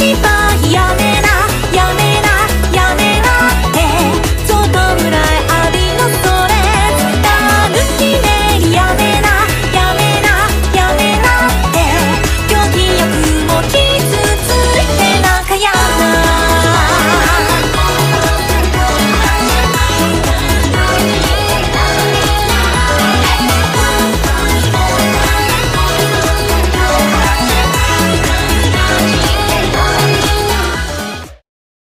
失敗や